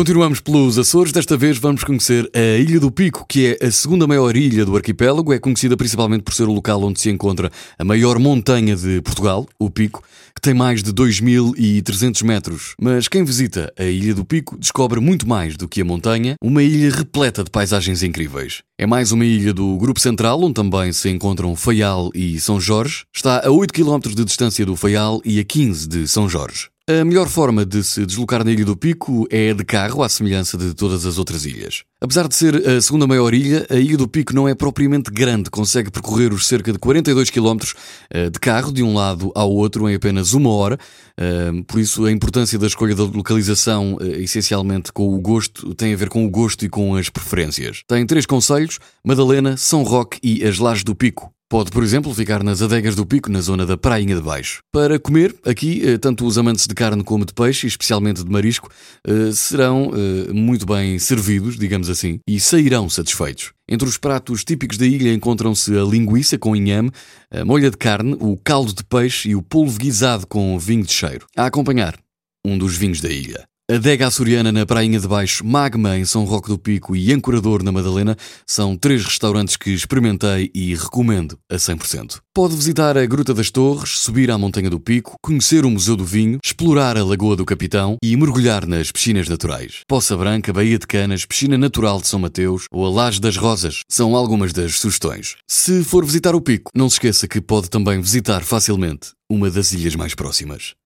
Continuamos pelos Açores, desta vez vamos conhecer a Ilha do Pico, que é a segunda maior ilha do arquipélago, é conhecida principalmente por ser o local onde se encontra a maior montanha de Portugal, o Pico, que tem mais de 2.300 metros. Mas quem visita a Ilha do Pico descobre muito mais do que a montanha, uma ilha repleta de paisagens incríveis. É mais uma ilha do Grupo Central, onde também se encontram Faial e São Jorge. Está a 8 km de distância do Faial e a 15 de São Jorge. A melhor forma de se deslocar na Ilha do Pico é de carro, à semelhança de todas as outras ilhas. Apesar de ser a segunda maior ilha, a Ilha do Pico não é propriamente grande, consegue percorrer os cerca de 42 km eh, de carro de um lado ao outro em apenas uma hora. Eh, por isso, a importância da escolha da localização, eh, essencialmente com o gosto, tem a ver com o gosto e com as preferências. Tem três conselhos: Madalena, São Roque e as Lajes do Pico. Pode, por exemplo, ficar nas adegas do Pico, na zona da Prainha de Baixo. Para comer, aqui, eh, tanto os amantes de carne como de peixe, especialmente de marisco, eh, serão eh, muito bem servidos, digamos assim, e sairão satisfeitos. Entre os pratos típicos da ilha encontram-se a linguiça com inhame, a molha de carne, o caldo de peixe e o polvo guisado com vinho de cheiro. A acompanhar, um dos vinhos da ilha. Adega Açoriana na Prainha de Baixo, Magma em São Roque do Pico e Ancorador na Madalena são três restaurantes que experimentei e recomendo a 100%. Pode visitar a Gruta das Torres, subir à Montanha do Pico, conhecer o Museu do Vinho, explorar a Lagoa do Capitão e mergulhar nas piscinas naturais. Poça Branca, Baía de Canas, Piscina Natural de São Mateus ou a Laje das Rosas são algumas das sugestões. Se for visitar o Pico, não se esqueça que pode também visitar facilmente uma das ilhas mais próximas.